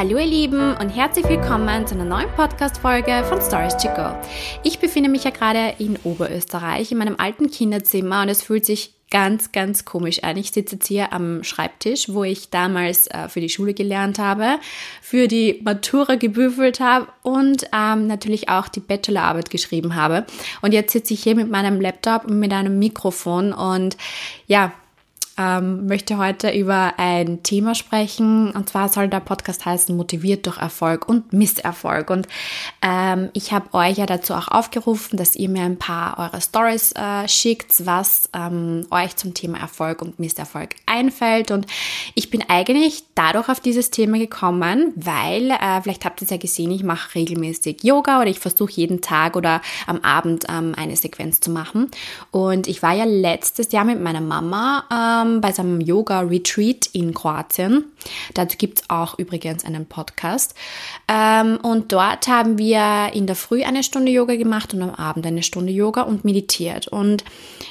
Hallo ihr Lieben und herzlich willkommen zu einer neuen Podcast-Folge von Stories to Go. Ich befinde mich ja gerade in Oberösterreich in meinem alten Kinderzimmer und es fühlt sich ganz, ganz komisch an. Ich sitze jetzt hier am Schreibtisch, wo ich damals äh, für die Schule gelernt habe, für die Matura gebüffelt habe und ähm, natürlich auch die Bachelorarbeit geschrieben habe. Und jetzt sitze ich hier mit meinem Laptop und mit einem Mikrofon und ja, ähm, möchte heute über ein Thema sprechen. Und zwar soll der Podcast heißen Motiviert durch Erfolg und Misserfolg. Und ähm, ich habe euch ja dazu auch aufgerufen, dass ihr mir ein paar eure Stories äh, schickt, was ähm, euch zum Thema Erfolg und Misserfolg einfällt. Und ich bin eigentlich dadurch auf dieses Thema gekommen, weil, äh, vielleicht habt ihr es ja gesehen, ich mache regelmäßig Yoga oder ich versuche jeden Tag oder am Abend ähm, eine Sequenz zu machen. Und ich war ja letztes Jahr mit meiner Mama ähm, bei seinem Yoga-Retreat in Kroatien. Dazu gibt es auch übrigens einen Podcast. Ähm, und dort haben wir in der Früh eine Stunde Yoga gemacht und am Abend eine Stunde Yoga und meditiert. Und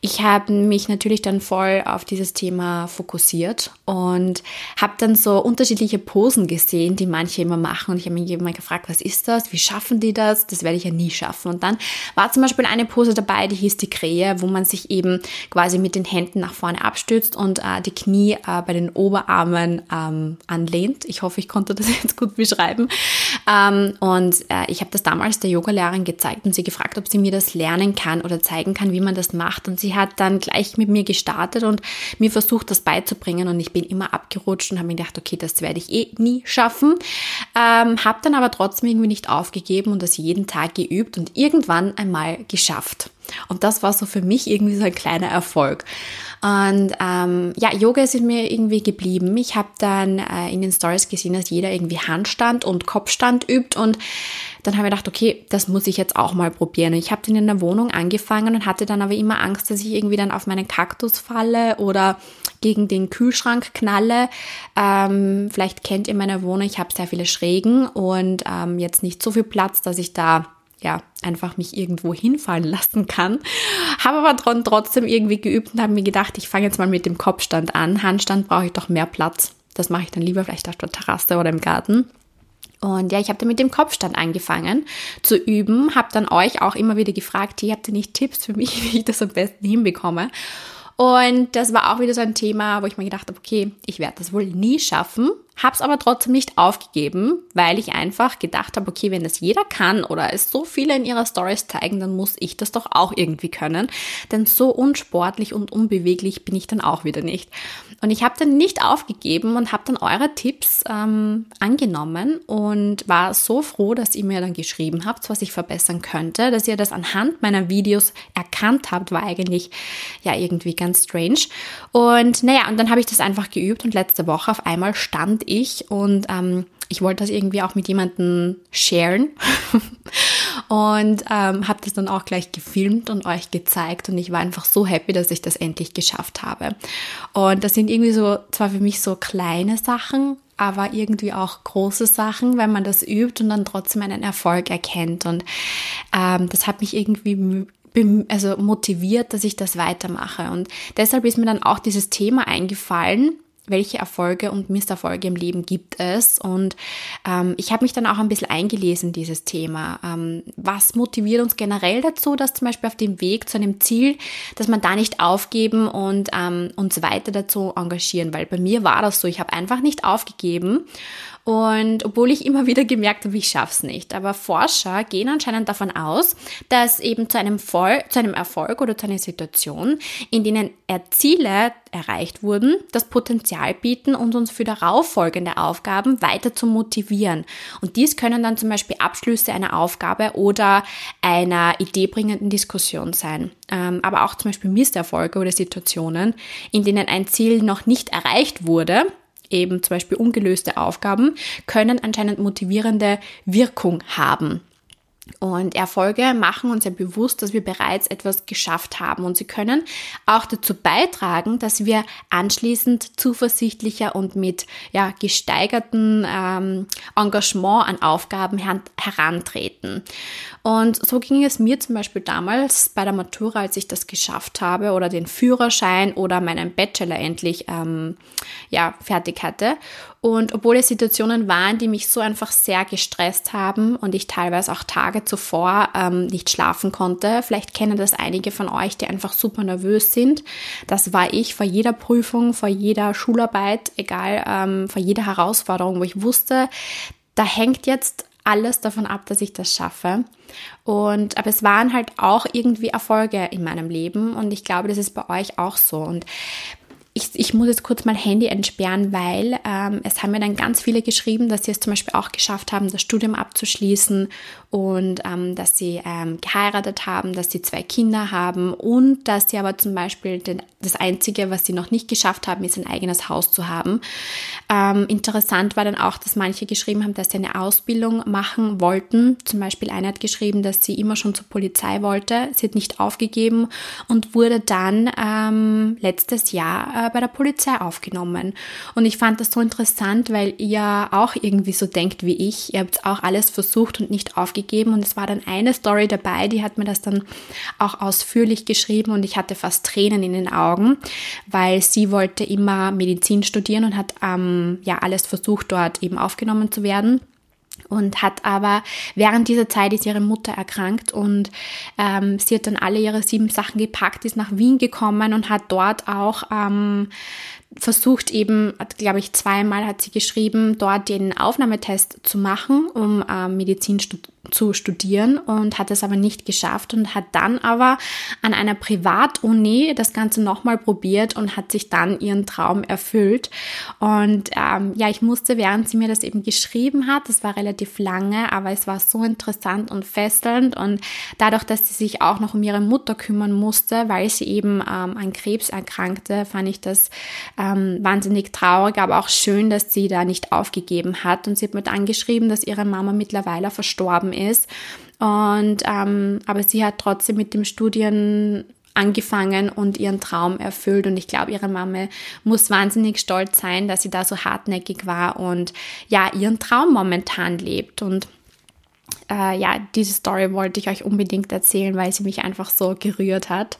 ich habe mich natürlich dann voll auf dieses Thema fokussiert und habe dann so unterschiedliche Posen gesehen, die manche immer machen. Und ich habe mich immer gefragt, was ist das? Wie schaffen die das? Das werde ich ja nie schaffen. Und dann war zum Beispiel eine Pose dabei, die hieß die Krähe, wo man sich eben quasi mit den Händen nach vorne abstützt und äh, die Knie äh, bei den Oberarmen ähm, anlehnt. Ich hoffe, ich konnte das jetzt gut beschreiben. Ähm, und äh, ich habe das damals der Yogalehrerin gezeigt und sie gefragt, ob sie mir das lernen kann oder zeigen kann, wie man das macht. Und sie hat dann gleich mit mir gestartet und mir versucht, das beizubringen. Und ich bin immer abgerutscht und habe mir gedacht, okay, das werde ich eh nie schaffen. Ähm, habe dann aber trotzdem irgendwie nicht aufgegeben und das jeden Tag geübt und irgendwann einmal geschafft. Und das war so für mich irgendwie so ein kleiner Erfolg. Und ähm, ja, Yoga ist mir irgendwie geblieben. Ich habe dann äh, in den Stories gesehen, dass jeder irgendwie Handstand und Kopfstand übt und dann habe ich gedacht, okay, das muss ich jetzt auch mal probieren. Ich habe dann in der Wohnung angefangen und hatte dann aber immer Angst, dass ich irgendwie dann auf meinen Kaktus falle oder gegen den Kühlschrank knalle. Ähm, vielleicht kennt ihr meine Wohnung, ich habe sehr viele Schrägen und ähm, jetzt nicht so viel Platz, dass ich da ja, einfach mich irgendwo hinfallen lassen kann. Habe aber trotzdem irgendwie geübt und habe mir gedacht, ich fange jetzt mal mit dem Kopfstand an. Handstand brauche ich doch mehr Platz. Das mache ich dann lieber vielleicht auf der Terrasse oder im Garten. Und ja, ich habe dann mit dem Kopfstand angefangen zu üben, habe dann euch auch immer wieder gefragt, ihr habt ihr nicht Tipps für mich, wie ich das am besten hinbekomme. Und das war auch wieder so ein Thema, wo ich mir gedacht habe, okay, ich werde das wohl nie schaffen, habe es aber trotzdem nicht aufgegeben, weil ich einfach gedacht habe, okay, wenn das jeder kann oder es so viele in ihrer Stories zeigen, dann muss ich das doch auch irgendwie können. Denn so unsportlich und unbeweglich bin ich dann auch wieder nicht. Und ich habe dann nicht aufgegeben und habe dann eure Tipps ähm, angenommen und war so froh, dass ihr mir dann geschrieben habt, was ich verbessern könnte, dass ihr das anhand meiner Videos erkannt habt, war eigentlich ja irgendwie ganz strange. Und naja, und dann habe ich das einfach geübt und letzte Woche auf einmal stand ich und ähm, ich wollte das irgendwie auch mit jemandem sharen und ähm, habe das dann auch gleich gefilmt und euch gezeigt und ich war einfach so happy, dass ich das endlich geschafft habe. Und das sind irgendwie so zwar für mich so kleine Sachen, aber irgendwie auch große Sachen, wenn man das übt und dann trotzdem einen Erfolg erkennt. Und ähm, das hat mich irgendwie also motiviert, dass ich das weitermache. Und deshalb ist mir dann auch dieses Thema eingefallen, welche Erfolge und Misserfolge im Leben gibt es. Und ähm, ich habe mich dann auch ein bisschen eingelesen in dieses Thema. Ähm, was motiviert uns generell dazu, dass zum Beispiel auf dem Weg zu einem Ziel, dass man da nicht aufgeben und ähm, uns weiter dazu engagieren? Weil bei mir war das so, ich habe einfach nicht aufgegeben und obwohl ich immer wieder gemerkt habe, ich schaff's nicht. Aber Forscher gehen anscheinend davon aus, dass eben zu einem, Voll zu einem Erfolg oder zu einer Situation, in denen Ziele erreicht wurden, das Potenzial bieten und uns für darauffolgende Aufgaben weiter zu motivieren. Und dies können dann zum Beispiel Abschlüsse einer Aufgabe oder einer ideebringenden Diskussion sein. Ähm, aber auch zum Beispiel Misserfolge oder Situationen, in denen ein Ziel noch nicht erreicht wurde, eben zum Beispiel ungelöste Aufgaben, können anscheinend motivierende Wirkung haben. Und Erfolge machen uns ja bewusst, dass wir bereits etwas geschafft haben. Und sie können auch dazu beitragen, dass wir anschließend zuversichtlicher und mit ja, gesteigerten ähm, Engagement an Aufgaben her herantreten. Und so ging es mir zum Beispiel damals bei der Matura, als ich das geschafft habe oder den Führerschein oder meinen Bachelor endlich ähm, ja, fertig hatte. Und obwohl es Situationen waren, die mich so einfach sehr gestresst haben und ich teilweise auch Tage zuvor ähm, nicht schlafen konnte, vielleicht kennen das einige von euch, die einfach super nervös sind. Das war ich vor jeder Prüfung, vor jeder Schularbeit, egal, ähm, vor jeder Herausforderung, wo ich wusste, da hängt jetzt alles davon ab, dass ich das schaffe. Und aber es waren halt auch irgendwie Erfolge in meinem Leben und ich glaube, das ist bei euch auch so. Und ich, ich muss jetzt kurz mein Handy entsperren, weil ähm, es haben mir dann ganz viele geschrieben, dass sie es zum Beispiel auch geschafft haben, das Studium abzuschließen und ähm, dass sie ähm, geheiratet haben, dass sie zwei Kinder haben und dass sie aber zum Beispiel den, das Einzige, was sie noch nicht geschafft haben, ist ein eigenes Haus zu haben. Ähm, interessant war dann auch, dass manche geschrieben haben, dass sie eine Ausbildung machen wollten. Zum Beispiel eine hat geschrieben, dass sie immer schon zur Polizei wollte. Sie hat nicht aufgegeben und wurde dann ähm, letztes Jahr äh, bei der Polizei aufgenommen. Und ich fand das so interessant, weil ihr auch irgendwie so denkt wie ich. Ihr habt auch alles versucht und nicht aufgegeben. Und es war dann eine Story dabei, die hat mir das dann auch ausführlich geschrieben und ich hatte fast Tränen in den Augen, weil sie wollte immer Medizin studieren und hat ähm, ja alles versucht, dort eben aufgenommen zu werden und hat aber während dieser Zeit ist ihre Mutter erkrankt und ähm, sie hat dann alle ihre sieben Sachen gepackt, ist nach Wien gekommen und hat dort auch ähm, versucht eben, glaube ich, zweimal hat sie geschrieben, dort den Aufnahmetest zu machen, um äh, Medizin stu zu studieren und hat es aber nicht geschafft und hat dann aber an einer Privatuni das Ganze nochmal probiert und hat sich dann ihren Traum erfüllt. Und ähm, ja, ich musste, während sie mir das eben geschrieben hat, das war relativ lange, aber es war so interessant und fesselnd und dadurch, dass sie sich auch noch um ihre Mutter kümmern musste, weil sie eben ähm, an Krebs erkrankte, fand ich das ähm, wahnsinnig traurig, aber auch schön, dass sie da nicht aufgegeben hat. Und sie hat mir dann geschrieben, dass ihre Mama mittlerweile verstorben ist. Und ähm, aber sie hat trotzdem mit dem Studien angefangen und ihren Traum erfüllt. Und ich glaube, ihre Mama muss wahnsinnig stolz sein, dass sie da so hartnäckig war und ja, ihren Traum momentan lebt. Und äh, ja, diese Story wollte ich euch unbedingt erzählen, weil sie mich einfach so gerührt hat.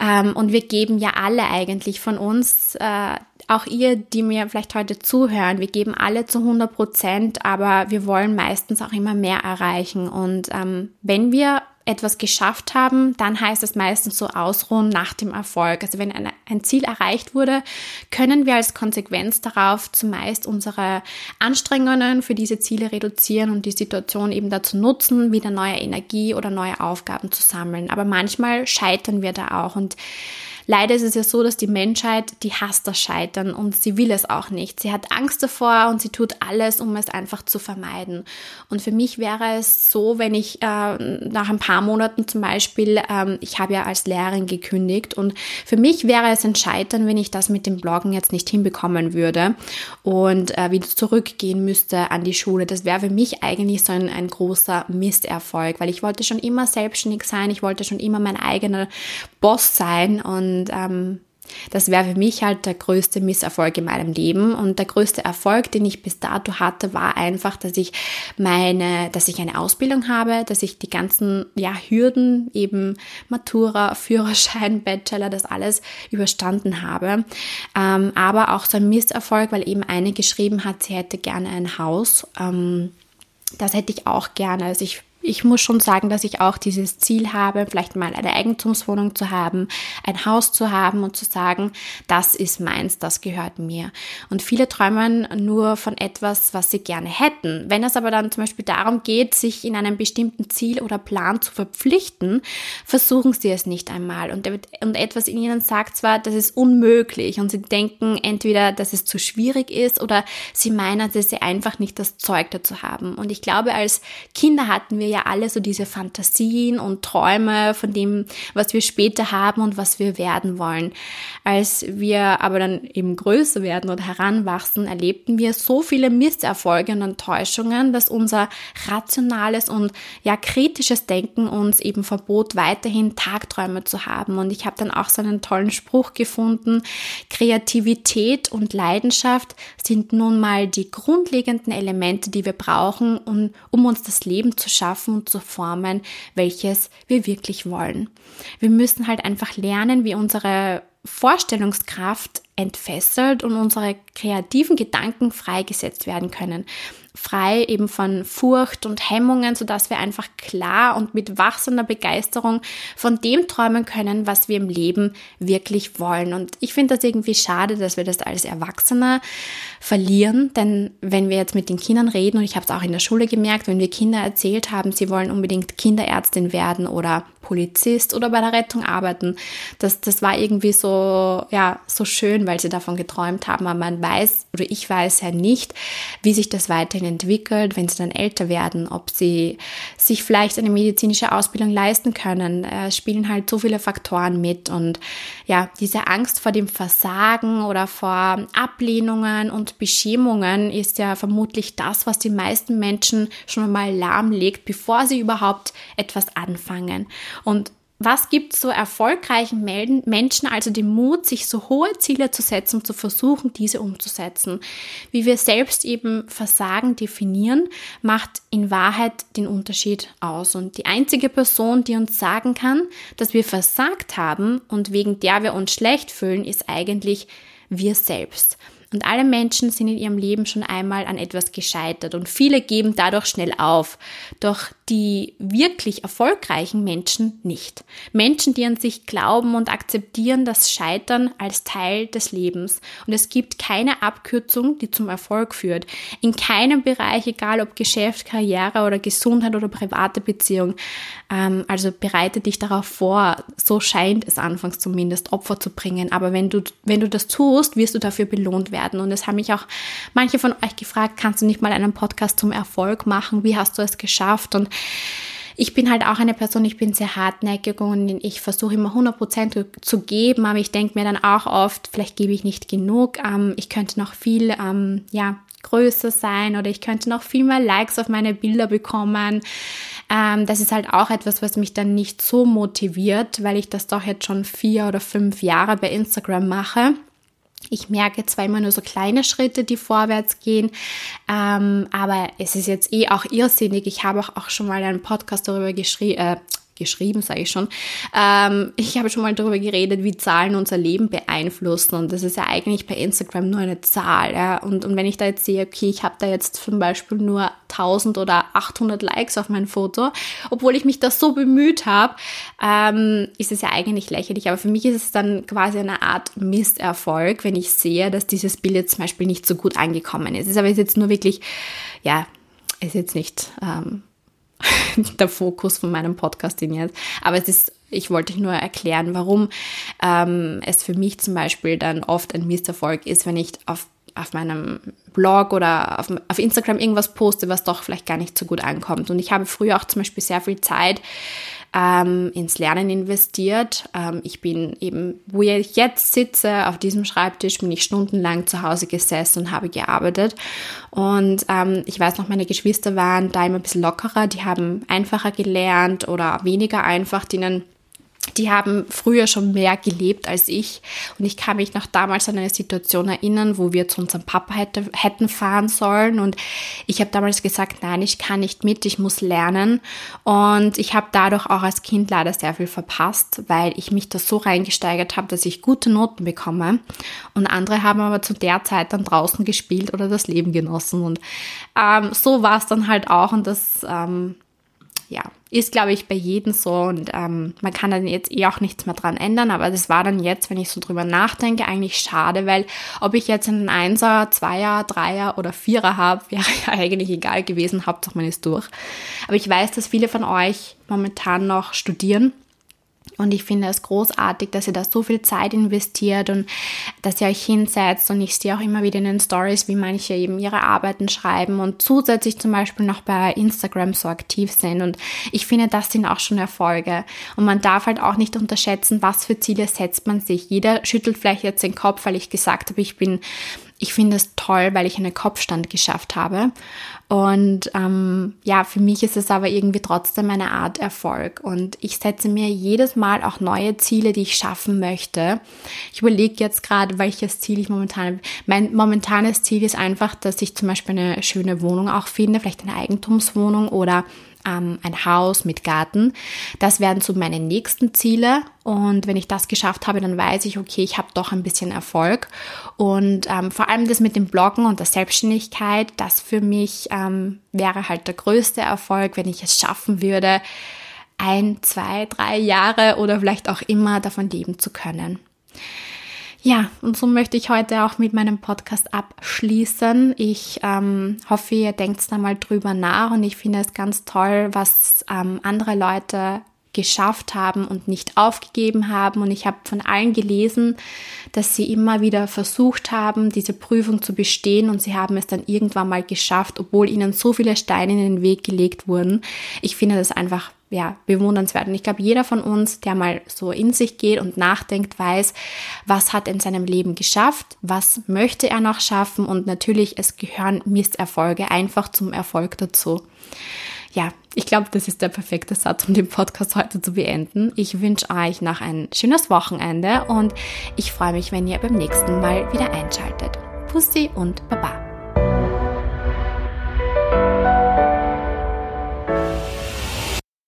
Ähm, und wir geben ja alle eigentlich von uns, äh, auch ihr, die mir vielleicht heute zuhören, wir geben alle zu 100 Prozent, aber wir wollen meistens auch immer mehr erreichen. Und ähm, wenn wir etwas geschafft haben, dann heißt es meistens so ausruhen nach dem Erfolg. Also wenn ein, ein, Ziel erreicht wurde, können wir als Konsequenz darauf zumeist unsere Anstrengungen für diese Ziele reduzieren und die Situation eben dazu nutzen, wieder neue Energie oder neue Aufgaben zu sammeln. Aber manchmal scheitern wir da auch und Leider ist es ja so, dass die Menschheit, die hasst das Scheitern und sie will es auch nicht. Sie hat Angst davor und sie tut alles, um es einfach zu vermeiden. Und für mich wäre es so, wenn ich äh, nach ein paar Monaten zum Beispiel, ähm, ich habe ja als Lehrerin gekündigt und für mich wäre es ein Scheitern, wenn ich das mit dem Bloggen jetzt nicht hinbekommen würde und äh, wieder zurückgehen müsste an die Schule. Das wäre für mich eigentlich so ein, ein großer Misserfolg, weil ich wollte schon immer selbstständig sein, ich wollte schon immer mein eigener Boss sein und und ähm, das wäre für mich halt der größte Misserfolg in meinem Leben. Und der größte Erfolg, den ich bis dato hatte, war einfach, dass ich meine, dass ich eine Ausbildung habe, dass ich die ganzen ja, Hürden, eben Matura, Führerschein, Bachelor, das alles überstanden habe. Ähm, aber auch so ein Misserfolg, weil eben eine geschrieben hat, sie hätte gerne ein Haus. Ähm, das hätte ich auch gerne. Also ich ich muss schon sagen, dass ich auch dieses Ziel habe, vielleicht mal eine Eigentumswohnung zu haben, ein Haus zu haben und zu sagen, das ist meins, das gehört mir. Und viele träumen nur von etwas, was sie gerne hätten. Wenn es aber dann zum Beispiel darum geht, sich in einem bestimmten Ziel oder Plan zu verpflichten, versuchen sie es nicht einmal. Und, etwas in ihnen sagt zwar, das ist unmöglich und sie denken entweder, dass es zu schwierig ist oder sie meinen, dass sie einfach nicht das Zeug dazu haben. Und ich glaube, als Kinder hatten wir ja alle so diese Fantasien und Träume von dem, was wir später haben und was wir werden wollen. Als wir aber dann eben größer werden oder heranwachsen, erlebten wir so viele Misserfolge und Enttäuschungen, dass unser rationales und ja kritisches Denken uns eben verbot, weiterhin Tagträume zu haben. Und ich habe dann auch so einen tollen Spruch gefunden, Kreativität und Leidenschaft sind nun mal die grundlegenden Elemente, die wir brauchen, um, um uns das Leben zu schaffen und zu formen, welches wir wirklich wollen. Wir müssen halt einfach lernen, wie unsere Vorstellungskraft entfesselt und unsere kreativen Gedanken freigesetzt werden können frei eben von Furcht und Hemmungen, sodass wir einfach klar und mit wachsender Begeisterung von dem träumen können, was wir im Leben wirklich wollen. Und ich finde das irgendwie schade, dass wir das als Erwachsene verlieren, denn wenn wir jetzt mit den Kindern reden, und ich habe es auch in der Schule gemerkt, wenn wir Kinder erzählt haben, sie wollen unbedingt Kinderärztin werden oder Polizist oder bei der Rettung arbeiten, das, das war irgendwie so, ja, so schön, weil sie davon geträumt haben, aber man weiß oder ich weiß ja nicht, wie sich das weiterhin weiterhin entwickelt, wenn sie dann älter werden, ob sie sich vielleicht eine medizinische Ausbildung leisten können, äh, spielen halt so viele Faktoren mit und ja, diese Angst vor dem Versagen oder vor Ablehnungen und Beschämungen ist ja vermutlich das, was die meisten Menschen schon einmal lahmlegt, bevor sie überhaupt etwas anfangen. Und was gibt so erfolgreichen Menschen also den Mut, sich so hohe Ziele zu setzen und zu versuchen, diese umzusetzen? Wie wir selbst eben Versagen definieren, macht in Wahrheit den Unterschied aus. Und die einzige Person, die uns sagen kann, dass wir versagt haben und wegen der wir uns schlecht fühlen, ist eigentlich wir selbst. Und alle Menschen sind in ihrem Leben schon einmal an etwas gescheitert und viele geben dadurch schnell auf. Doch die wirklich erfolgreichen Menschen nicht. Menschen, die an sich glauben und akzeptieren das Scheitern als Teil des Lebens. Und es gibt keine Abkürzung, die zum Erfolg führt. In keinem Bereich, egal ob Geschäft, Karriere oder Gesundheit oder private Beziehung. Ähm, also bereite dich darauf vor, so scheint es anfangs zumindest, Opfer zu bringen. Aber wenn du, wenn du das tust, wirst du dafür belohnt werden. Und es haben mich auch manche von euch gefragt, kannst du nicht mal einen Podcast zum Erfolg machen? Wie hast du es geschafft? Und ich bin halt auch eine Person, ich bin sehr hartnäckig und ich versuche immer 100% zu geben, aber ich denke mir dann auch oft, vielleicht gebe ich nicht genug, ähm, ich könnte noch viel, ähm, ja, größer sein oder ich könnte noch viel mehr Likes auf meine Bilder bekommen. Ähm, das ist halt auch etwas, was mich dann nicht so motiviert, weil ich das doch jetzt schon vier oder fünf Jahre bei Instagram mache. Ich merke zwar immer nur so kleine Schritte, die vorwärts gehen, ähm, aber es ist jetzt eh auch irrsinnig. Ich habe auch, auch schon mal einen Podcast darüber geschrieben, äh, geschrieben, sage ich schon. Ähm, ich habe schon mal darüber geredet, wie Zahlen unser Leben beeinflussen und das ist ja eigentlich bei Instagram nur eine Zahl. Ja? Und, und wenn ich da jetzt sehe, okay, ich habe da jetzt zum Beispiel nur 1000 oder 800 Likes auf mein Foto, obwohl ich mich da so bemüht habe, ähm, ist es ja eigentlich lächerlich. Aber für mich ist es dann quasi eine Art Misserfolg, wenn ich sehe, dass dieses Bild jetzt zum Beispiel nicht so gut angekommen ist. Es ist aber jetzt nur wirklich, ja, ist jetzt nicht... Ähm, der Fokus von meinem Podcasting jetzt. Aber es ist, ich wollte euch nur erklären, warum ähm, es für mich zum Beispiel dann oft ein Misserfolg ist, wenn ich auf auf meinem Blog oder auf, auf, Instagram irgendwas poste, was doch vielleicht gar nicht so gut ankommt. Und ich habe früher auch zum Beispiel sehr viel Zeit ähm, ins Lernen investiert. Ähm, ich bin eben, wo ich jetzt sitze, auf diesem Schreibtisch, bin ich stundenlang zu Hause gesessen und habe gearbeitet. Und ähm, ich weiß noch, meine Geschwister waren da immer ein bisschen lockerer, die haben einfacher gelernt oder weniger einfach, denen die haben früher schon mehr gelebt als ich. Und ich kann mich noch damals an eine Situation erinnern, wo wir zu unserem Papa hätte, hätten fahren sollen. Und ich habe damals gesagt, nein, ich kann nicht mit, ich muss lernen. Und ich habe dadurch auch als Kind leider sehr viel verpasst, weil ich mich da so reingesteigert habe, dass ich gute Noten bekomme. Und andere haben aber zu der Zeit dann draußen gespielt oder das Leben genossen. Und ähm, so war es dann halt auch. Und das ähm, ja, ist, glaube ich, bei jedem so und ähm, man kann dann jetzt eh auch nichts mehr dran ändern, aber das war dann jetzt, wenn ich so drüber nachdenke, eigentlich schade, weil ob ich jetzt einen Einser, Zweier, Dreier oder Vierer habe, wäre ja eigentlich egal gewesen, Hauptsache man ist durch. Aber ich weiß, dass viele von euch momentan noch studieren Und ich finde es großartig, dass ihr da so viel Zeit investiert und dass ihr euch hinsetzt. Und ich sehe auch immer wieder in den Stories, wie manche eben ihre Arbeiten schreiben und zusätzlich zum Beispiel noch bei Instagram so aktiv sind. Und ich finde, das sind auch schon Erfolge. Und man darf halt auch nicht unterschätzen, was für Ziele setzt man sich. Jeder schüttelt vielleicht jetzt den Kopf, weil ich gesagt habe, ich bin ich finde es toll, weil ich einen Kopfstand geschafft habe. Und ähm, ja, für mich ist es aber irgendwie trotzdem eine Art Erfolg. Und ich setze mir jedes Mal auch neue Ziele, die ich schaffen möchte. Ich überlege jetzt gerade, welches Ziel ich momentan. Mein momentanes Ziel ist einfach, dass ich zum Beispiel eine schöne Wohnung auch finde, vielleicht eine Eigentumswohnung oder ähm, ein Haus mit Garten. Das werden so meine nächsten Ziele. Und wenn ich das geschafft habe, dann weiß ich, okay, ich habe doch ein bisschen Erfolg. Und ähm, vor allem das mit dem Bloggen und der Selbstständigkeit, das für mich ähm, wäre halt der größte Erfolg, wenn ich es schaffen würde, ein, zwei, drei Jahre oder vielleicht auch immer davon leben zu können. Ja, und so möchte ich heute auch mit meinem Podcast abschließen. Ich ähm, hoffe, ihr denkt da mal drüber nach und ich finde es ganz toll, was ähm, andere Leute geschafft haben und nicht aufgegeben haben. Und ich habe von allen gelesen, dass sie immer wieder versucht haben, diese Prüfung zu bestehen und sie haben es dann irgendwann mal geschafft, obwohl ihnen so viele Steine in den Weg gelegt wurden. Ich finde das einfach ja, bewundernswert. Und ich glaube, jeder von uns, der mal so in sich geht und nachdenkt, weiß, was hat er in seinem Leben geschafft, was möchte er noch schaffen und natürlich, es gehören Misserfolge einfach zum Erfolg dazu. Ja, ich glaube, das ist der perfekte Satz, um den Podcast heute zu beenden. Ich wünsche euch noch ein schönes Wochenende und ich freue mich, wenn ihr beim nächsten Mal wieder einschaltet. Pussy und Baba.